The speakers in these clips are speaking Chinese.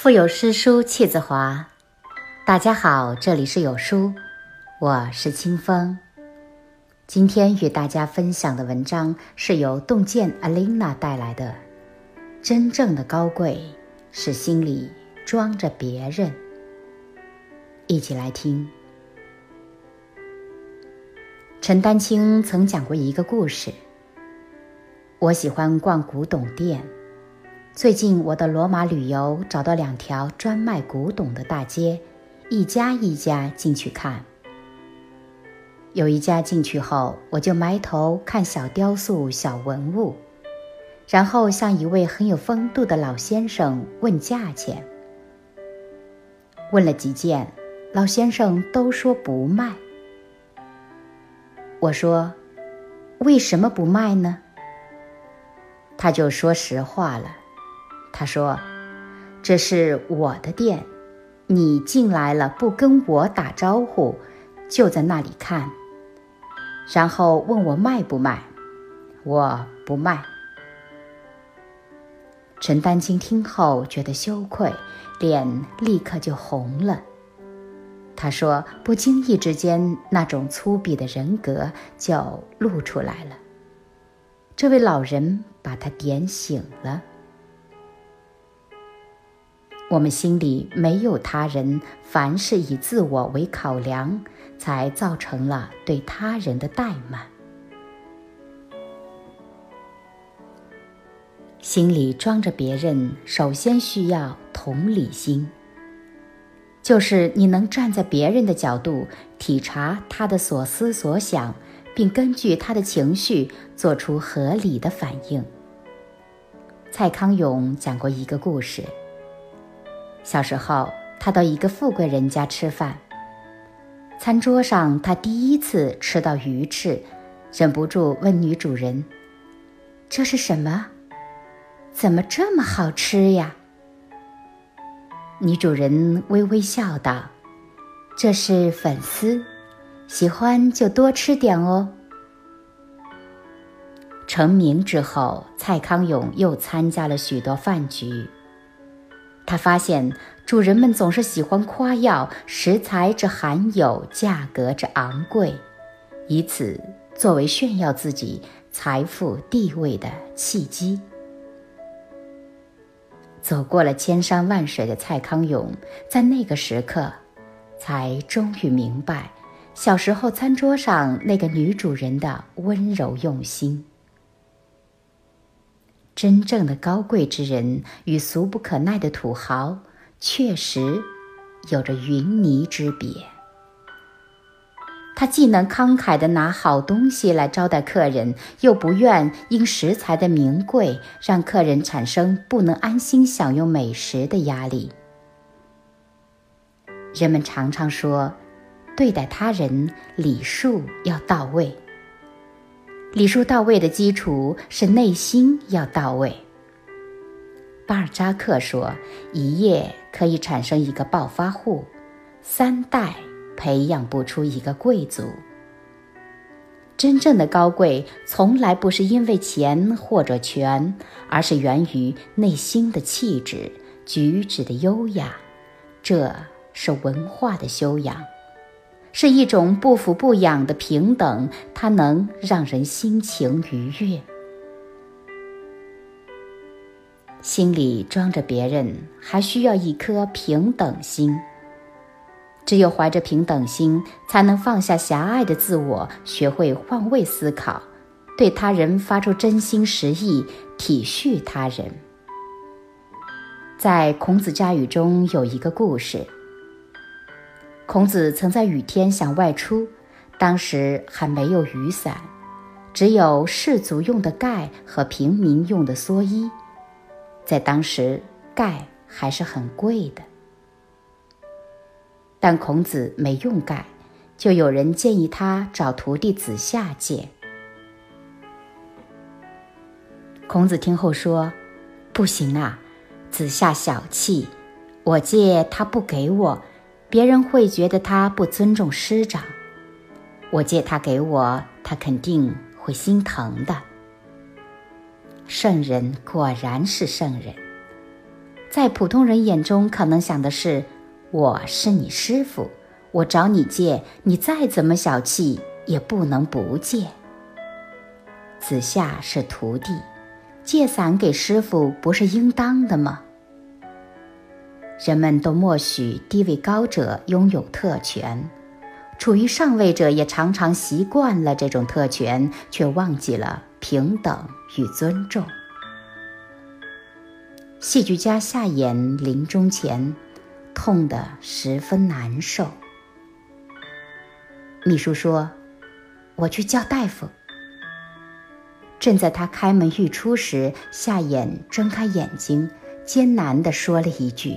腹有诗书气自华。大家好，这里是有书，我是清风。今天与大家分享的文章是由洞见 Alina 带来的。真正的高贵是心里装着别人。一起来听。陈丹青曾讲过一个故事。我喜欢逛古董店。最近我的罗马旅游找到两条专卖古董的大街，一家一家进去看。有一家进去后，我就埋头看小雕塑、小文物，然后向一位很有风度的老先生问价钱。问了几件，老先生都说不卖。我说：“为什么不卖呢？”他就说实话了，他说：“这是我的店，你进来了不跟我打招呼，就在那里看，然后问我卖不卖，我不卖。”陈丹青听后觉得羞愧，脸立刻就红了。他说：“不经意之间，那种粗鄙的人格就露出来了。”这位老人把他点醒了。我们心里没有他人，凡是以自我为考量，才造成了对他人的怠慢。心里装着别人，首先需要同理心，就是你能站在别人的角度，体察他的所思所想。并根据他的情绪做出合理的反应。蔡康永讲过一个故事。小时候，他到一个富贵人家吃饭，餐桌上他第一次吃到鱼翅，忍不住问女主人：“这是什么？怎么这么好吃呀？”女主人微微笑道：“这是粉丝。”喜欢就多吃点哦。成名之后，蔡康永又参加了许多饭局。他发现主人们总是喜欢夸耀食材之罕有、价格之昂贵，以此作为炫耀自己财富地位的契机。走过了千山万水的蔡康永，在那个时刻，才终于明白。小时候，餐桌上那个女主人的温柔用心。真正的高贵之人与俗不可耐的土豪，确实有着云泥之别。他既能慷慨的拿好东西来招待客人，又不愿因食材的名贵让客人产生不能安心享用美食的压力。人们常常说。对待他人礼数要到位。礼数到位的基础是内心要到位。巴尔扎克说：“一夜可以产生一个暴发户，三代培养不出一个贵族。”真正的高贵从来不是因为钱或者权，而是源于内心的气质、举止的优雅。这是文化的修养。是一种不腐不养的平等，它能让人心情愉悦。心里装着别人，还需要一颗平等心。只有怀着平等心，才能放下狭隘的自我，学会换位思考，对他人发出真心实意，体恤他人。在孔子家语中有一个故事。孔子曾在雨天想外出，当时还没有雨伞，只有士族用的盖和平民用的蓑衣。在当时，盖还是很贵的。但孔子没用盖，就有人建议他找徒弟子夏借。孔子听后说：“不行啊，子夏小气，我借他不给我。”别人会觉得他不尊重师长，我借他给我，他肯定会心疼的。圣人果然是圣人，在普通人眼中可能想的是：我是你师傅，我找你借，你再怎么小气也不能不借。子夏是徒弟，借伞给师傅不是应当的吗？人们都默许地位高者拥有特权，处于上位者也常常习惯了这种特权，却忘记了平等与尊重。戏剧家夏衍临终前，痛得十分难受。秘书说：“我去叫大夫。”正在他开门欲出时，夏衍睁开眼睛，艰难地说了一句。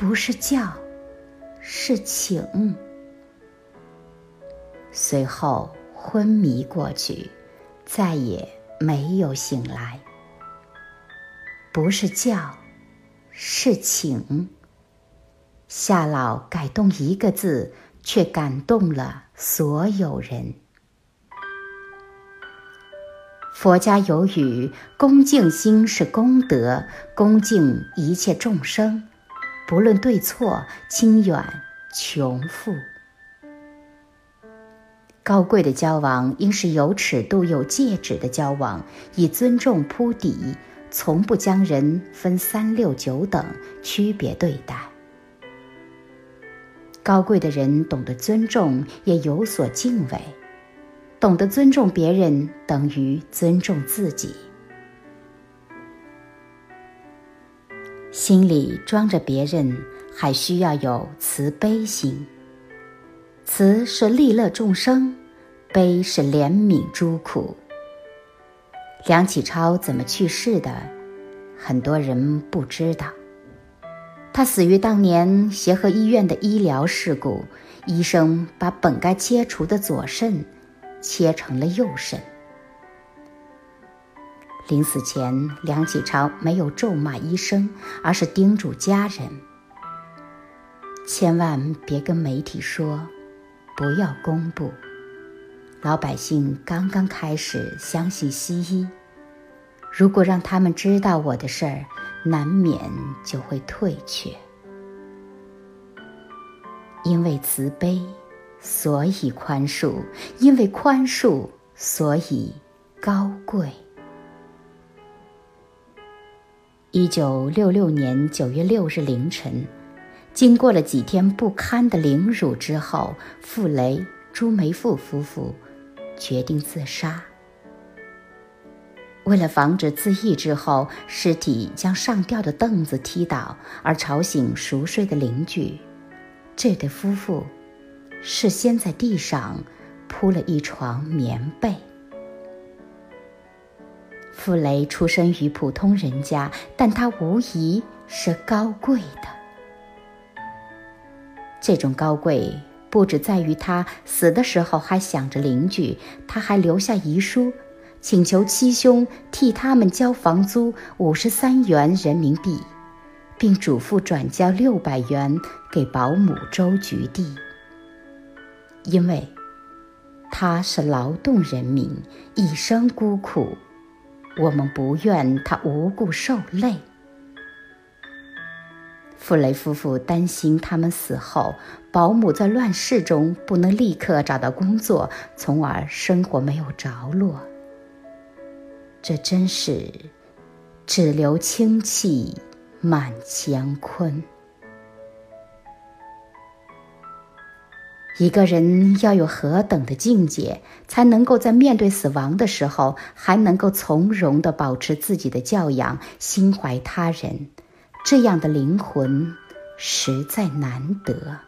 不是叫，是请。随后昏迷过去，再也没有醒来。不是叫，是请。夏老改动一个字，却感动了所有人。佛家有语：“恭敬心是功德，恭敬一切众生。”不论对错，清远穷富，高贵的交往应是有尺度、有戒指的交往，以尊重铺底，从不将人分三六九等，区别对待。高贵的人懂得尊重，也有所敬畏，懂得尊重别人，等于尊重自己。心里装着别人，还需要有慈悲心。慈是利乐众生，悲是怜悯诸苦。梁启超怎么去世的？很多人不知道。他死于当年协和医院的医疗事故，医生把本该切除的左肾切成了右肾。临死前，梁启超没有咒骂医生，而是叮嘱家人：千万别跟媒体说，不要公布。老百姓刚刚开始相信西医，如果让他们知道我的事儿，难免就会退却。因为慈悲，所以宽恕；因为宽恕，所以高贵。一九六六年九月六日凌晨，经过了几天不堪的凌辱之后，傅雷、朱梅馥夫妇决定自杀。为了防止自缢之后尸体将上吊的凳子踢倒而吵醒熟睡的邻居，这对夫妇事先在地上铺了一床棉被。傅雷出生于普通人家，但他无疑是高贵的。这种高贵不止在于他死的时候还想着邻居，他还留下遗书，请求七兄替他们交房租五十三元人民币，并嘱咐转交六百元给保姆周菊娣，因为他是劳动人民，一生孤苦。我们不愿他无故受累。傅雷夫妇担心他们死后，保姆在乱世中不能立刻找到工作，从而生活没有着落。这真是只留清气满乾坤。一个人要有何等的境界，才能够在面对死亡的时候，还能够从容地保持自己的教养，心怀他人？这样的灵魂实在难得。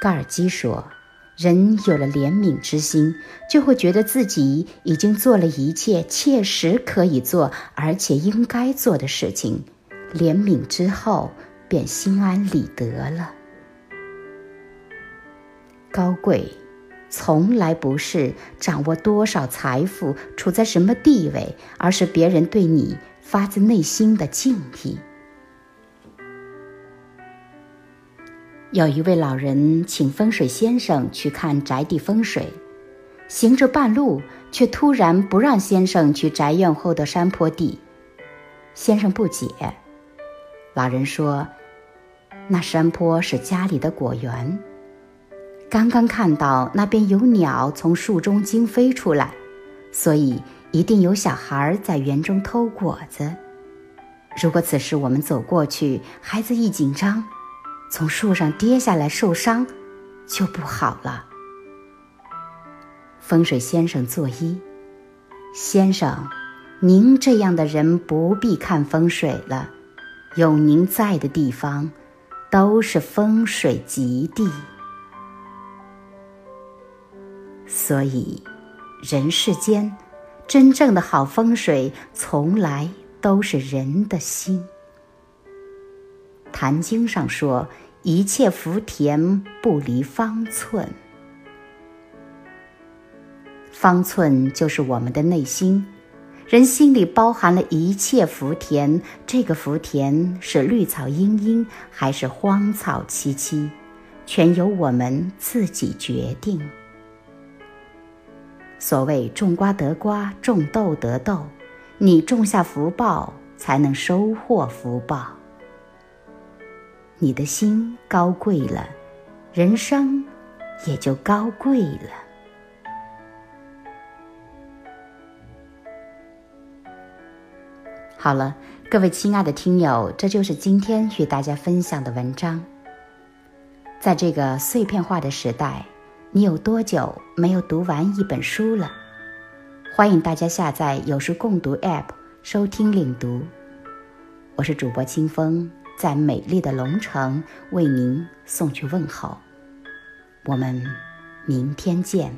高尔基说：“人有了怜悯之心，就会觉得自己已经做了一切切实可以做而且应该做的事情，怜悯之后便心安理得了。”高贵，从来不是掌握多少财富、处在什么地位，而是别人对你发自内心的敬意。有一位老人请风水先生去看宅地风水，行着半路，却突然不让先生去宅院后的山坡地，先生不解。老人说：“那山坡是家里的果园，刚刚看到那边有鸟从树中惊飞出来，所以一定有小孩在园中偷果子。如果此时我们走过去，孩子一紧张，从树上跌下来受伤，就不好了。”风水先生作揖：“先生，您这样的人不必看风水了。”有您在的地方，都是风水极地。所以，人世间真正的好风水，从来都是人的心。《坛经》上说：“一切福田不离方寸。”方寸就是我们的内心。人心里包含了一切福田，这个福田是绿草茵茵还是荒草萋萋，全由我们自己决定。所谓种瓜得瓜，种豆得豆，你种下福报，才能收获福报。你的心高贵了，人生也就高贵了。好了，各位亲爱的听友，这就是今天与大家分享的文章。在这个碎片化的时代，你有多久没有读完一本书了？欢迎大家下载有书共读 App 收听领读。我是主播清风，在美丽的龙城为您送去问候。我们明天见。